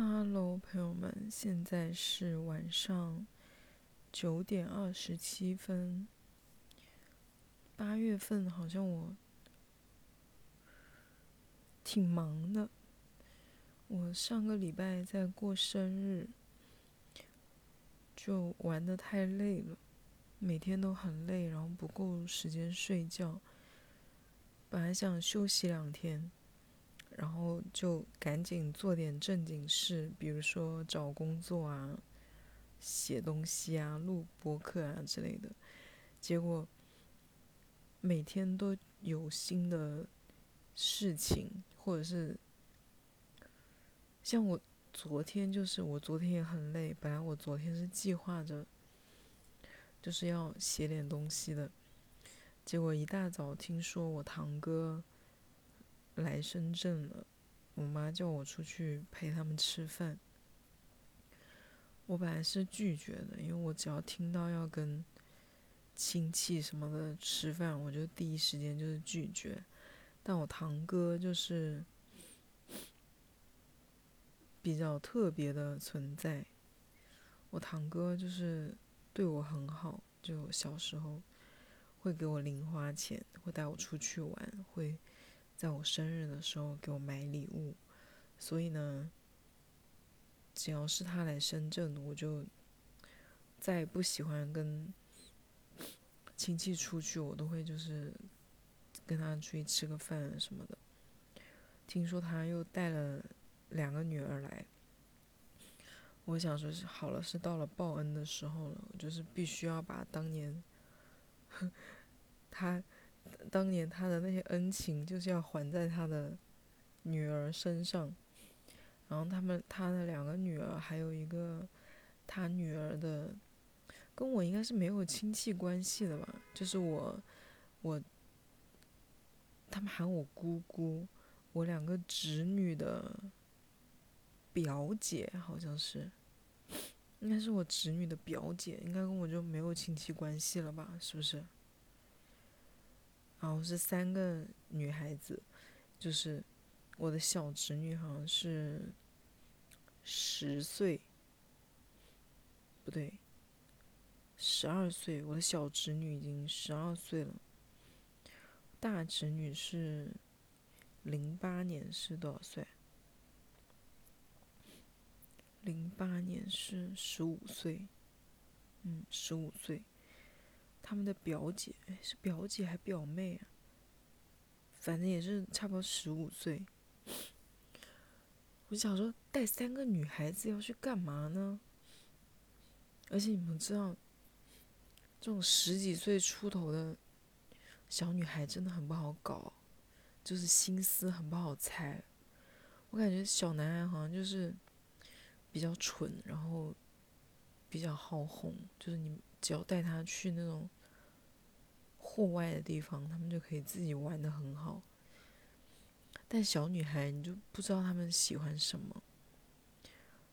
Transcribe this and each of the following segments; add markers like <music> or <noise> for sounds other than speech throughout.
Hello，朋友们，现在是晚上九点二十七分。八月份好像我挺忙的，我上个礼拜在过生日，就玩的太累了，每天都很累，然后不够时间睡觉。本来想休息两天。然后就赶紧做点正经事，比如说找工作啊、写东西啊、录播客啊之类的。结果每天都有新的事情，或者是像我昨天就是，我昨天也很累。本来我昨天是计划着就是要写点东西的，结果一大早听说我堂哥。来深圳了，我妈叫我出去陪他们吃饭。我本来是拒绝的，因为我只要听到要跟亲戚什么的吃饭，我就第一时间就是拒绝。但我堂哥就是比较特别的存在。我堂哥就是对我很好，就小时候会给我零花钱，会带我出去玩，会。在我生日的时候给我买礼物，所以呢，只要是他来深圳，我就再不喜欢跟亲戚出去，我都会就是跟他出去吃个饭什么的。听说他又带了两个女儿来，我想说是好了，是到了报恩的时候了，我就是必须要把当年 <laughs> 他。当年他的那些恩情就是要还在他的女儿身上，然后他们他的两个女儿还有一个他女儿的，跟我应该是没有亲戚关系的吧，就是我我他们喊我姑姑，我两个侄女的表姐好像是，应该是我侄女的表姐，应该跟我就没有亲戚关系了吧，是不是？然后是三个女孩子，就是我的小侄女好像是十岁，不对，十二岁。我的小侄女已经十二岁了，大侄女是零八年是多少岁？零八年是十五岁，嗯，十五岁。他们的表姐，是表姐还表妹啊？反正也是差不多十五岁。我想说，带三个女孩子要去干嘛呢？而且你们知道，这种十几岁出头的小女孩真的很不好搞，就是心思很不好猜。我感觉小男孩好像就是比较蠢，然后比较好哄，就是你只要带他去那种。户外的地方，他们就可以自己玩的很好。但小女孩，你就不知道他们喜欢什么。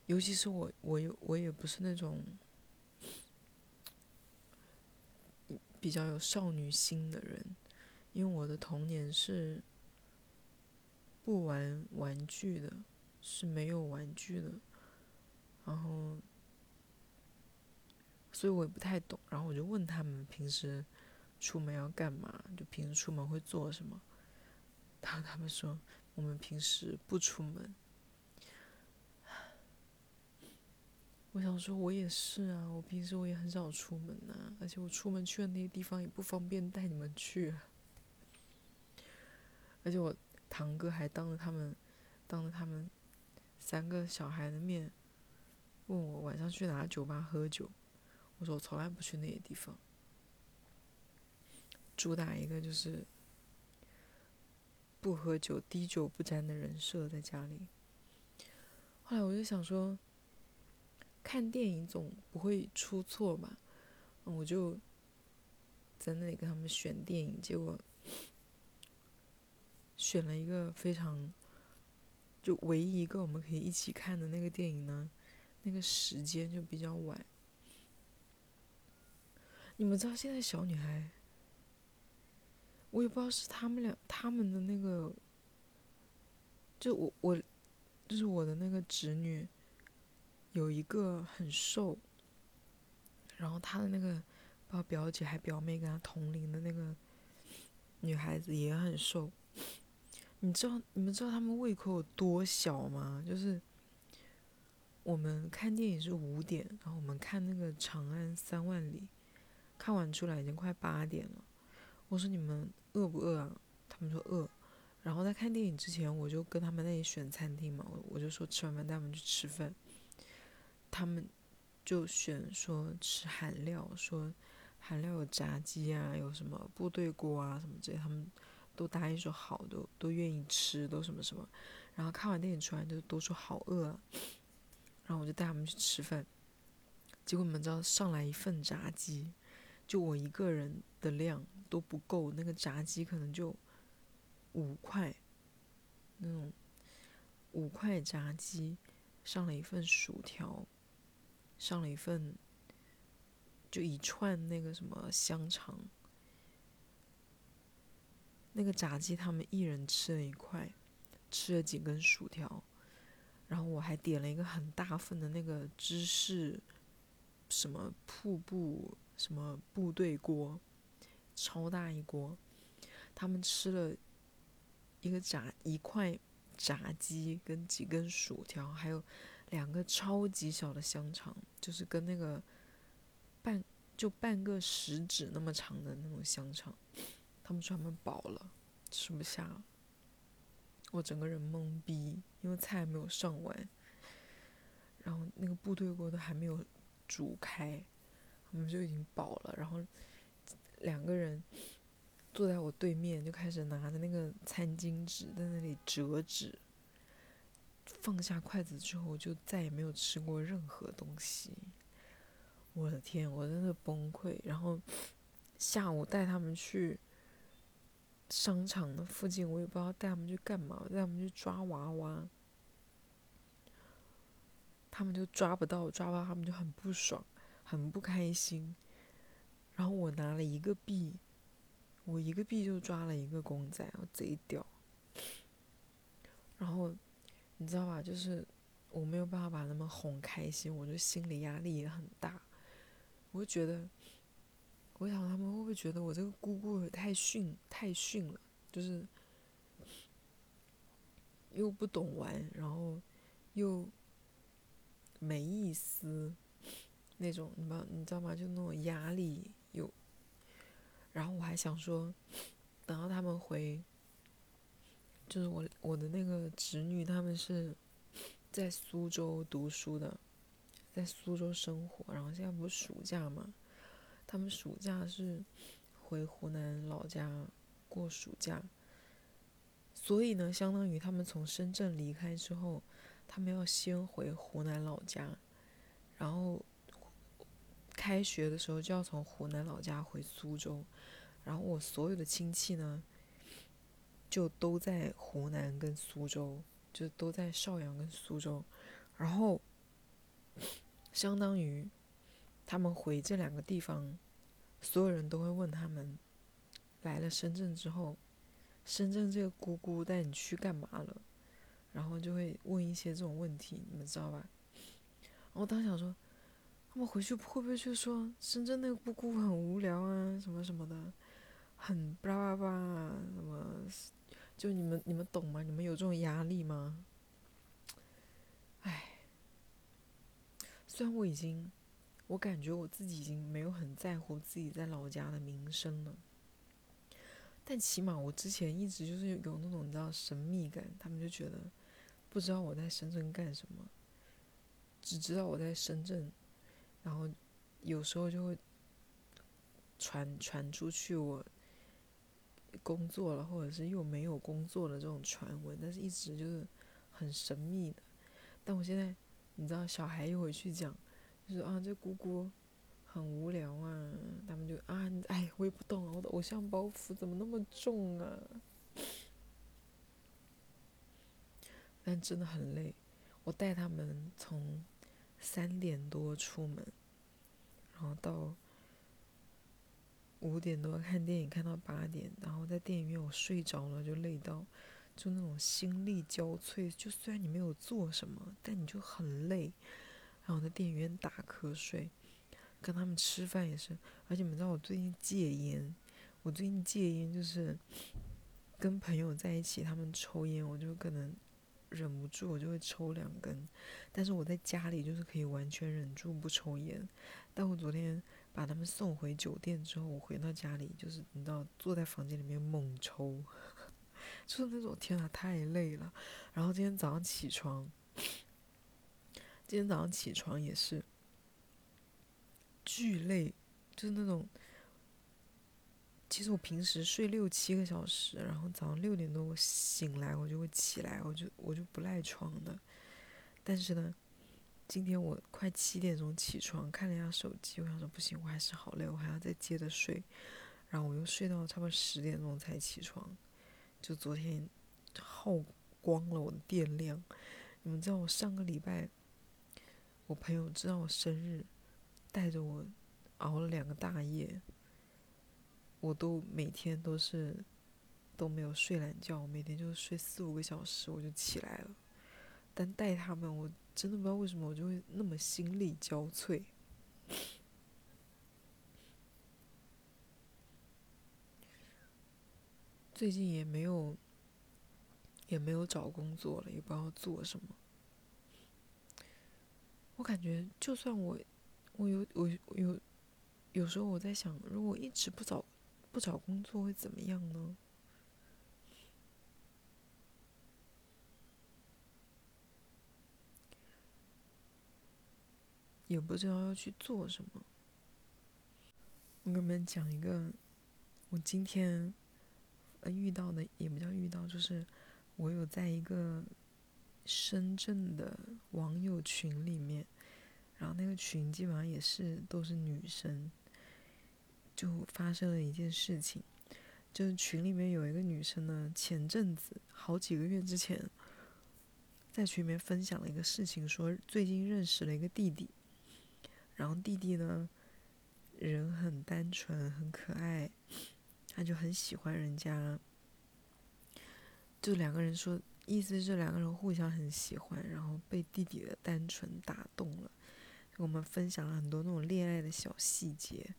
尤其是我，我有我也不是那种比较有少女心的人，因为我的童年是不玩玩具的，是没有玩具的。然后，所以我也不太懂。然后我就问他们平时。出门要干嘛？就平时出门会做什么？然后他们说我们平时不出门。我想说，我也是啊，我平时我也很少出门呐，而且我出门去的那些地方也不方便带你们去。而且我堂哥还当着他们，当着他们三个小孩的面，问我晚上去哪酒吧喝酒。我说我从来不去那些地方。主打一个就是不喝酒、滴酒不沾的人设在家里。后来我就想说，看电影总不会出错吧？我就在那里跟他们选电影，结果选了一个非常就唯一一个我们可以一起看的那个电影呢，那个时间就比较晚。你们知道现在小女孩？我也不知道是他们俩他们的那个，就我我就是我的那个侄女，有一个很瘦，然后她的那个，包表姐还表妹跟她同龄的那个女孩子也很瘦。你知道你们知道他们胃口有多小吗？就是我们看电影是五点，然后我们看那个《长安三万里》，看完出来已经快八点了。我说你们饿不饿啊？他们说饿。然后在看电影之前，我就跟他们那里选餐厅嘛，我我就说吃完饭带他们去吃饭。他们就选说吃韩料，说韩料有炸鸡啊，有什么部队锅啊什么之类，他们。都答应说好，都都愿意吃，都什么什么，然后看完电影出来就都说好饿啊，然后我就带他们去吃饭，结果你们知道上来一份炸鸡，就我一个人的量都不够，那个炸鸡可能就五块，那种五块炸鸡，上了一份薯条，上了一份就一串那个什么香肠。那个炸鸡，他们一人吃了一块，吃了几根薯条，然后我还点了一个很大份的那个芝士，什么瀑布，什么部队锅，超大一锅。他们吃了一个炸一块炸鸡跟几根薯条，还有两个超级小的香肠，就是跟那个半就半个食指那么长的那种香肠。他们说他们饱了，吃不下了。我整个人懵逼，因为菜还没有上完，然后那个部队锅都还没有煮开，他们就已经饱了。然后两个人坐在我对面，就开始拿着那个餐巾纸在那里折纸。放下筷子之后，就再也没有吃过任何东西。我的天，我真的崩溃。然后下午带他们去。商场的附近，我也不知道带他们去干嘛，带他们去抓娃娃，他们就抓不到，抓不到他们就很不爽，很不开心。然后我拿了一个币，我一个币就抓了一个公仔，我贼屌。然后你知道吧，就是我没有办法把他们哄开心，我就心理压力也很大，我就觉得。我想他们会不会觉得我这个姑姑太逊太逊了，就是又不懂玩，然后又没意思那种，你知你知道吗？就那种压力有。然后我还想说，等到他们回，就是我我的那个侄女，他们是在苏州读书的，在苏州生活，然后现在不是暑假嘛。他们暑假是回湖南老家过暑假，所以呢，相当于他们从深圳离开之后，他们要先回湖南老家，然后开学的时候就要从湖南老家回苏州，然后我所有的亲戚呢，就都在湖南跟苏州，就都在邵阳跟苏州，然后相当于。他们回这两个地方，所有人都会问他们，来了深圳之后，深圳这个姑姑带你去干嘛了？然后就会问一些这种问题，你们知道吧？我当时想说，他们回去会不会就说深圳那个姑姑很无聊啊，什么什么的，很巴拉巴拉，什么？就你们你们懂吗？你们有这种压力吗？唉，虽然我已经。我感觉我自己已经没有很在乎自己在老家的名声了，但起码我之前一直就是有那种你知道神秘感，他们就觉得不知道我在深圳干什么，只知道我在深圳，然后有时候就会传传出去我工作了，或者是又没有工作的这种传闻，但是一直就是很神秘的。但我现在你知道，小孩一回去讲。就是啊，这姑姑很无聊啊，他们就啊，哎，我也不懂啊，我的偶像包袱怎么那么重啊？但真的很累，我带他们从三点多出门，然后到五点多看电影看到八点，然后在电影院我睡着了就累到就那种心力交瘁。就虽然你没有做什么，但你就很累。然后在电影院打瞌睡，跟他们吃饭也是。而且你们知道我最近戒烟，我最近戒烟就是跟朋友在一起，他们抽烟，我就可能忍不住，我就会抽两根。但是我在家里就是可以完全忍住不抽烟。但我昨天把他们送回酒店之后，我回到家里就是你知道坐在房间里面猛抽，<laughs> 就是那种天啊太累了。然后今天早上起床。今天早上起床也是巨累，就是那种。其实我平时睡六七个小时，然后早上六点多我醒来，我就会起来，我就我就不赖床的。但是呢，今天我快七点钟起床，看了一下手机，我想说不行，我还是好累，我还要再接着睡。然后我又睡到差不多十点钟才起床，就昨天耗光了我的电量。你们知道我上个礼拜。我朋友知道我生日，带着我熬了两个大夜，我都每天都是都没有睡懒觉，每天就睡四五个小时我就起来了。但带他们，我真的不知道为什么我就会那么心力交瘁。最近也没有也没有找工作了，也不知道做什么。我感觉，就算我，我有我有，有时候我在想，如果一直不找不找工作会怎么样呢？也不知道要去做什么。我给你们讲一个，我今天呃遇到的，也不叫遇到，就是我有在一个。深圳的网友群里面，然后那个群基本上也是都是女生，就发生了一件事情，就是群里面有一个女生呢，前阵子好几个月之前，在群里面分享了一个事情，说最近认识了一个弟弟，然后弟弟呢人很单纯很可爱，他就很喜欢人家，就两个人说。意思是两个人互相很喜欢，然后被弟弟的单纯打动了。我们分享了很多那种恋爱的小细节，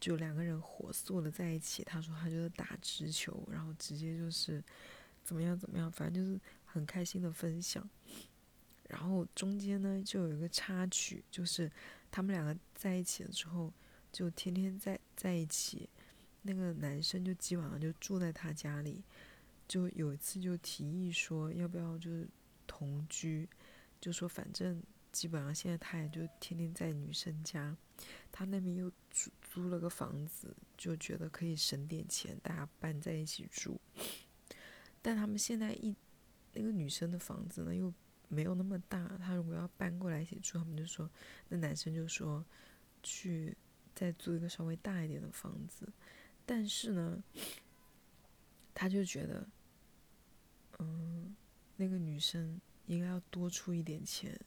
就两个人火速的在一起。他说他就是打直球，然后直接就是怎么样怎么样，反正就是很开心的分享。然后中间呢就有一个插曲，就是他们两个在一起了之后，就天天在在一起。那个男生就基本上就住在他家里。就有一次就提议说要不要就是同居，就说反正基本上现在他也就天天在女生家，他那边又住租了个房子，就觉得可以省点钱，大家搬在一起住。<sniffs> 但他们现在一那个女生的房子呢又没有那么大，他如果要搬过来一起住，他们就说那男生就说去再租一个稍微大一点的房子，但是呢，他就觉得。嗯，那个女生应该要多出一点钱，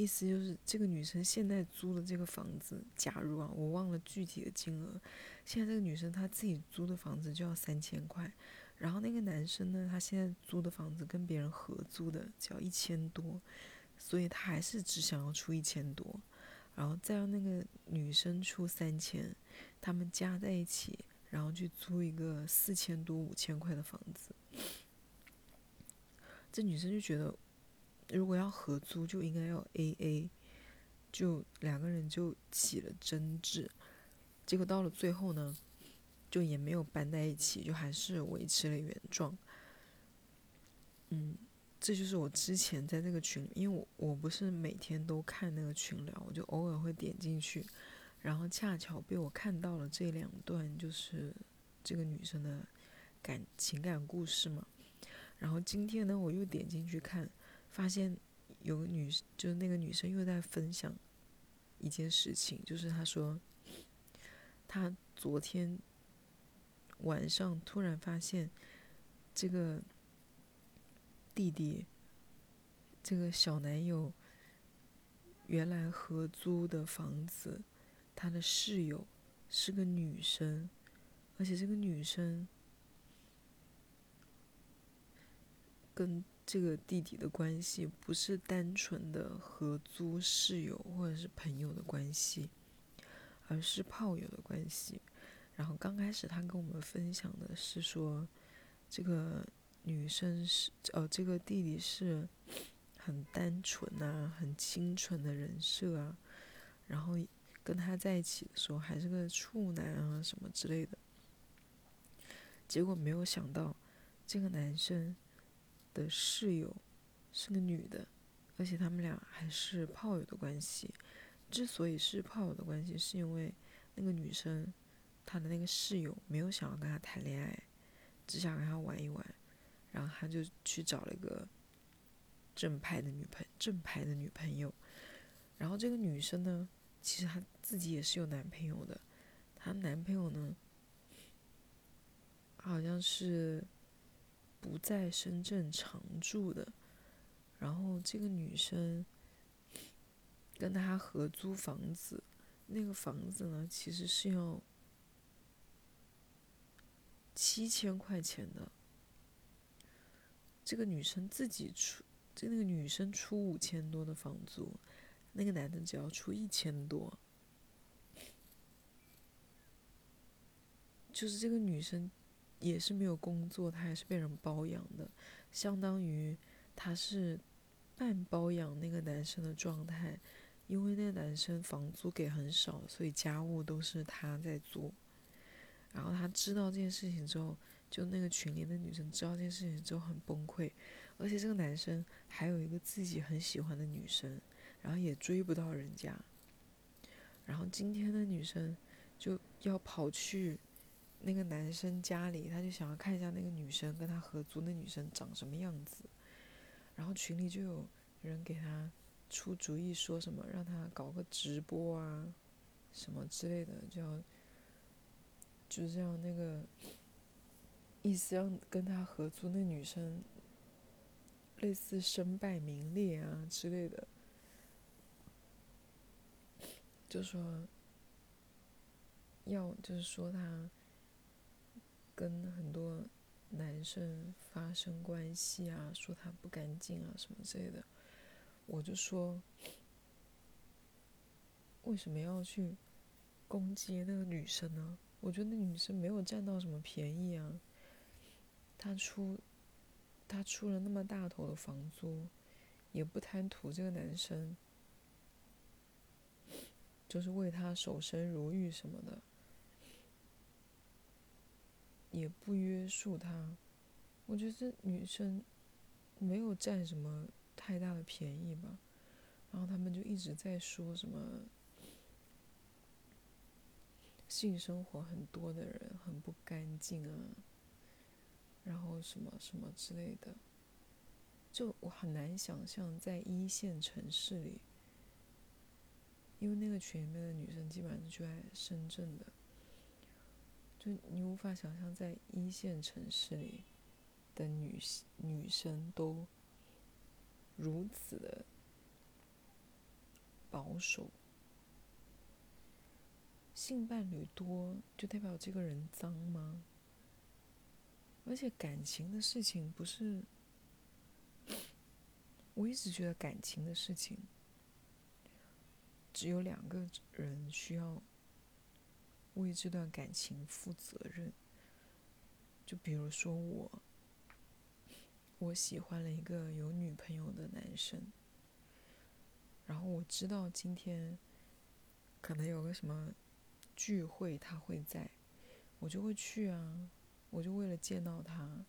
意思就是这个女生现在租的这个房子，假如啊，我忘了具体的金额，现在这个女生她自己租的房子就要三千块，然后那个男生呢，他现在租的房子跟别人合租的只要一千多，所以他还是只想要出一千多，然后再让那个女生出三千，他们加在一起，然后去租一个四千多五千块的房子。这女生就觉得，如果要合租就应该要 A A，就两个人就起了争执，结果到了最后呢，就也没有搬在一起，就还是维持了原状。嗯，这就是我之前在这个群，因为我我不是每天都看那个群聊，我就偶尔会点进去，然后恰巧被我看到了这两段，就是这个女生的感情感故事嘛。然后今天呢，我又点进去看，发现有个女，就是那个女生又在分享一件事情，就是她说，她昨天晚上突然发现这个弟弟，这个小男友原来合租的房子，他的室友是个女生，而且这个女生。跟这个弟弟的关系不是单纯的合租室友或者是朋友的关系，而是炮友的关系。然后刚开始他跟我们分享的是说，这个女生是呃，这个弟弟是很单纯啊，很清纯的人设啊，然后跟他在一起的时候还是个处男啊什么之类的。结果没有想到，这个男生的室友是个女的，而且他们俩还是炮友的关系。之所以是炮友的关系，是因为那个女生她的那个室友没有想要跟他谈恋爱，只想跟他玩一玩，然后他就去找了一个正派的女朋正牌的女朋友。然后这个女生呢，其实她自己也是有男朋友的，她男朋友呢。好像是不在深圳常住的，然后这个女生跟他合租房子，那个房子呢其实是要七千块钱的，这个女生自己出，就那个女生出五千多的房租，那个男的只要出一千多，就是这个女生。也是没有工作，他还是被人包养的，相当于他是半包养那个男生的状态，因为那个男生房租给很少，所以家务都是他在做。然后他知道这件事情之后，就那个群里的女生知道这件事情之后很崩溃，而且这个男生还有一个自己很喜欢的女生，然后也追不到人家。然后今天的女生就要跑去。那个男生家里，他就想要看一下那个女生跟他合租那女生长什么样子，然后群里就有人给他出主意，说什么让他搞个直播啊，什么之类的，叫就是这样那个意思，让跟他合租那女生类似身败名裂啊之类的，就说要就是说他。跟很多男生发生关系啊，说他不干净啊什么之类的，我就说，为什么要去攻击那个女生呢？我觉得那女生没有占到什么便宜啊，她出，她出了那么大头的房租，也不贪图这个男生，就是为他守身如玉什么的。也不约束他，我觉得这女生没有占什么太大的便宜吧。然后他们就一直在说什么性生活很多的人很不干净啊，然后什么什么之类的。就我很难想象在一线城市里，因为那个群里面的女生基本上就在深圳的。就你无法想象，在一线城市里的女女生都如此的保守。性伴侣多，就代表这个人脏吗？而且感情的事情不是，我一直觉得感情的事情只有两个人需要。为这段感情负责任。就比如说我，我喜欢了一个有女朋友的男生，然后我知道今天可能有个什么聚会他会在，我就会去啊，我就为了见到他，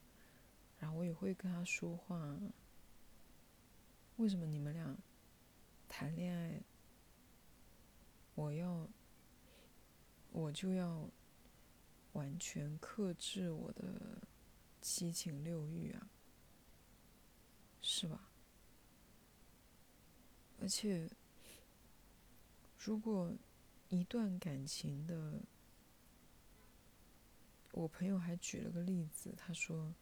然后我也会跟他说话。为什么你们俩谈恋爱，我要？我就要完全克制我的七情六欲啊，是吧？而且，如果一段感情的，我朋友还举了个例子，他说，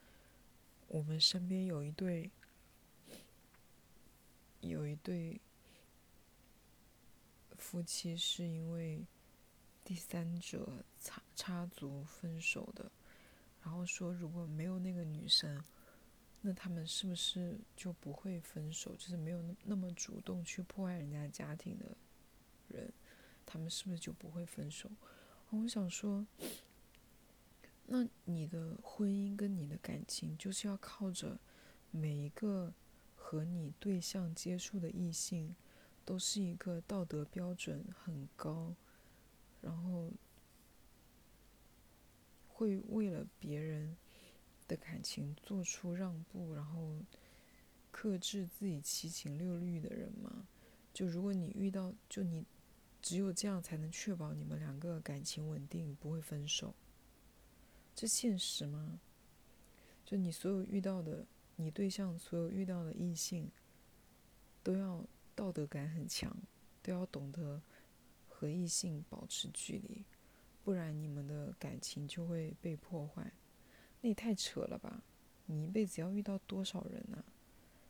我们身边有一对，有一对夫妻是因为。第三者插插足分手的，然后说如果没有那个女生，那他们是不是就不会分手？就是没有那那么主动去破坏人家家庭的人，他们是不是就不会分手？我想说，那你的婚姻跟你的感情，就是要靠着每一个和你对象接触的异性，都是一个道德标准很高，然后会为了别人。的感情做出让步，然后克制自己七情六欲的人吗？就如果你遇到，就你只有这样才能确保你们两个感情稳定，不会分手。这现实吗？就你所有遇到的，你对象所有遇到的异性，都要道德感很强，都要懂得和异性保持距离，不然你们的感情就会被破坏。那也太扯了吧！你一辈子要遇到多少人呢？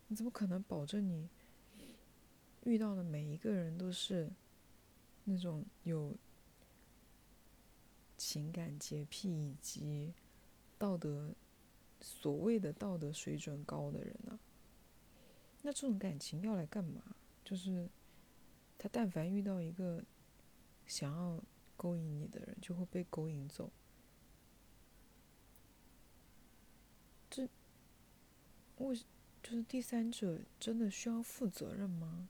你怎么可能保证你遇到的每一个人都是那种有情感洁癖以及道德所谓的道德水准高的人呢？那这种感情要来干嘛？就是他但凡遇到一个想要勾引你的人，就会被勾引走。这，为就是第三者真的需要负责任吗？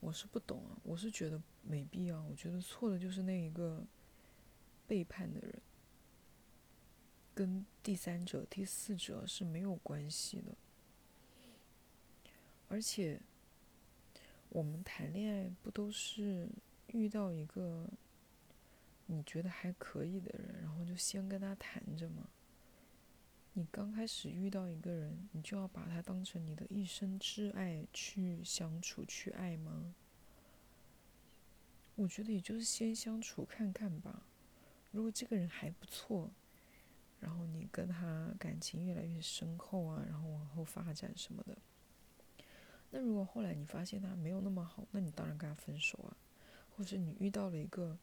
我是不懂啊，我是觉得没必要。我觉得错的就是那一个背叛的人，跟第三者、第四者是没有关系的。而且，我们谈恋爱不都是遇到一个你觉得还可以的人，然后就先跟他谈着嘛？你刚开始遇到一个人，你就要把他当成你的一生挚爱去相处、去爱吗？我觉得也就是先相处看看吧。如果这个人还不错，然后你跟他感情越来越深厚啊，然后往后发展什么的。那如果后来你发现他没有那么好，那你当然跟他分手啊。或者你遇到了一个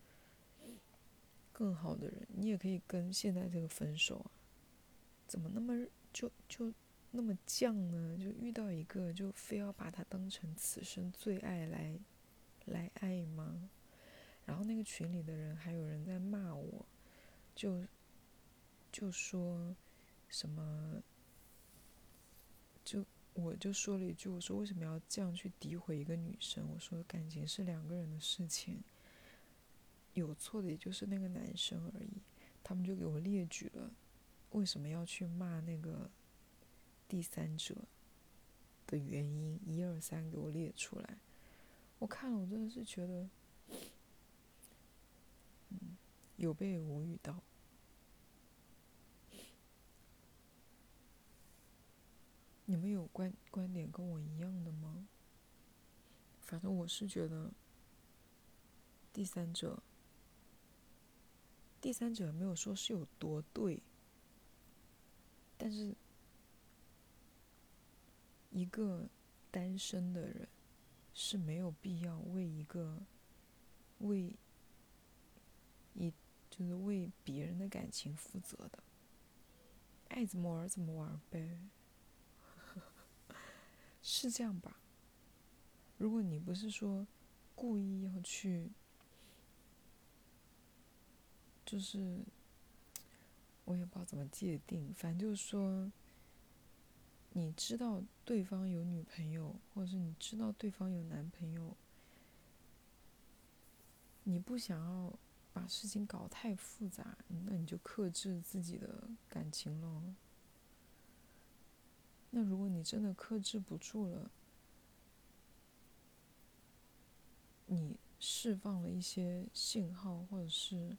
更好的人，你也可以跟现在这个分手啊。怎么那么就就那么犟呢？就遇到一个就非要把他当成此生最爱来来爱吗？然后那个群里的人还有人在骂我，就就说什么，就我就说了一句，我说为什么要这样去诋毁一个女生？我说感情是两个人的事情，有错的也就是那个男生而已。他们就给我列举了。为什么要去骂那个第三者的原因？一二三，给我列出来。我看了，我真的是觉得，嗯，有被无语到。你们有观观点跟我一样的吗？反正我是觉得，第三者，第三者没有说是有多对。但是，一个单身的人是没有必要为一个为一就是为别人的感情负责的，爱怎么玩怎么玩呗，是这样吧？如果你不是说故意要去，就是。我也不知道怎么界定，反正就是说，你知道对方有女朋友，或者是你知道对方有男朋友，你不想要把事情搞太复杂，那你就克制自己的感情喽。那如果你真的克制不住了，你释放了一些信号，或者是。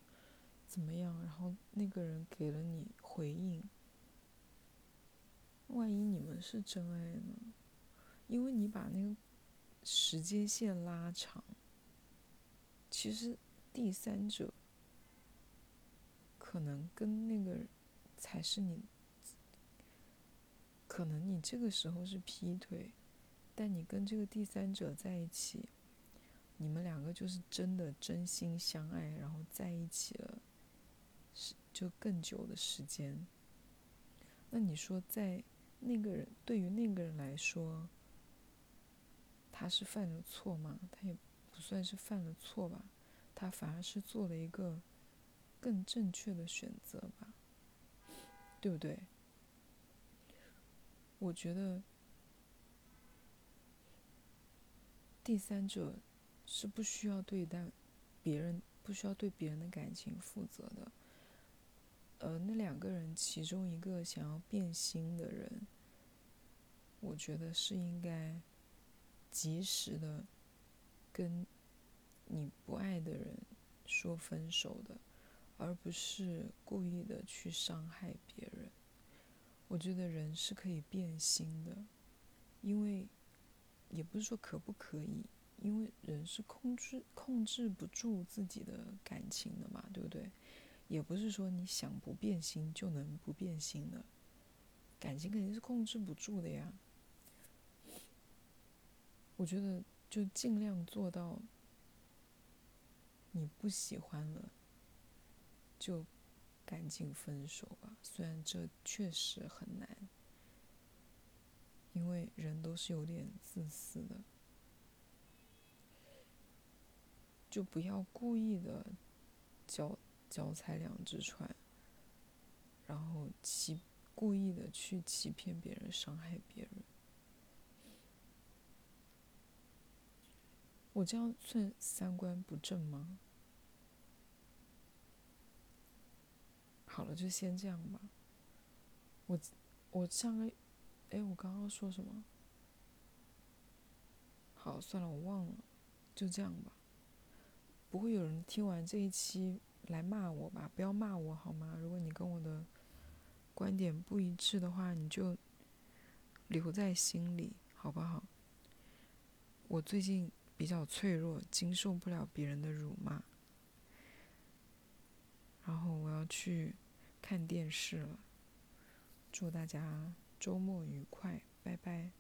怎么样？然后那个人给了你回应，万一你们是真爱呢？因为你把那个时间线拉长，其实第三者可能跟那个才是你，可能你这个时候是劈腿，但你跟这个第三者在一起，你们两个就是真的真心相爱，然后在一起了。是就更久的时间，那你说在那个人对于那个人来说，他是犯了错吗？他也不算是犯了错吧，他反而是做了一个更正确的选择吧，对不对？我觉得第三者是不需要对待别人，不需要对别人的感情负责的。呃，那两个人其中一个想要变心的人，我觉得是应该及时的跟你不爱的人说分手的，而不是故意的去伤害别人。我觉得人是可以变心的，因为也不是说可不可以，因为人是控制控制不住自己的感情的嘛，对不对？也不是说你想不变心就能不变心的，感情肯定是控制不住的呀。我觉得就尽量做到，你不喜欢了，就赶紧分手吧。虽然这确实很难，因为人都是有点自私的，就不要故意的脚。脚踩两只船，然后欺故意的去欺骗别人、伤害别人，我这样算三观不正吗？好了，就先这样吧。我我上个，哎，我刚刚说什么？好，算了，我忘了，就这样吧。不会有人听完这一期。来骂我吧，不要骂我好吗？如果你跟我的观点不一致的话，你就留在心里，好不好？我最近比较脆弱，经受不了别人的辱骂。然后我要去看电视了。祝大家周末愉快，拜拜。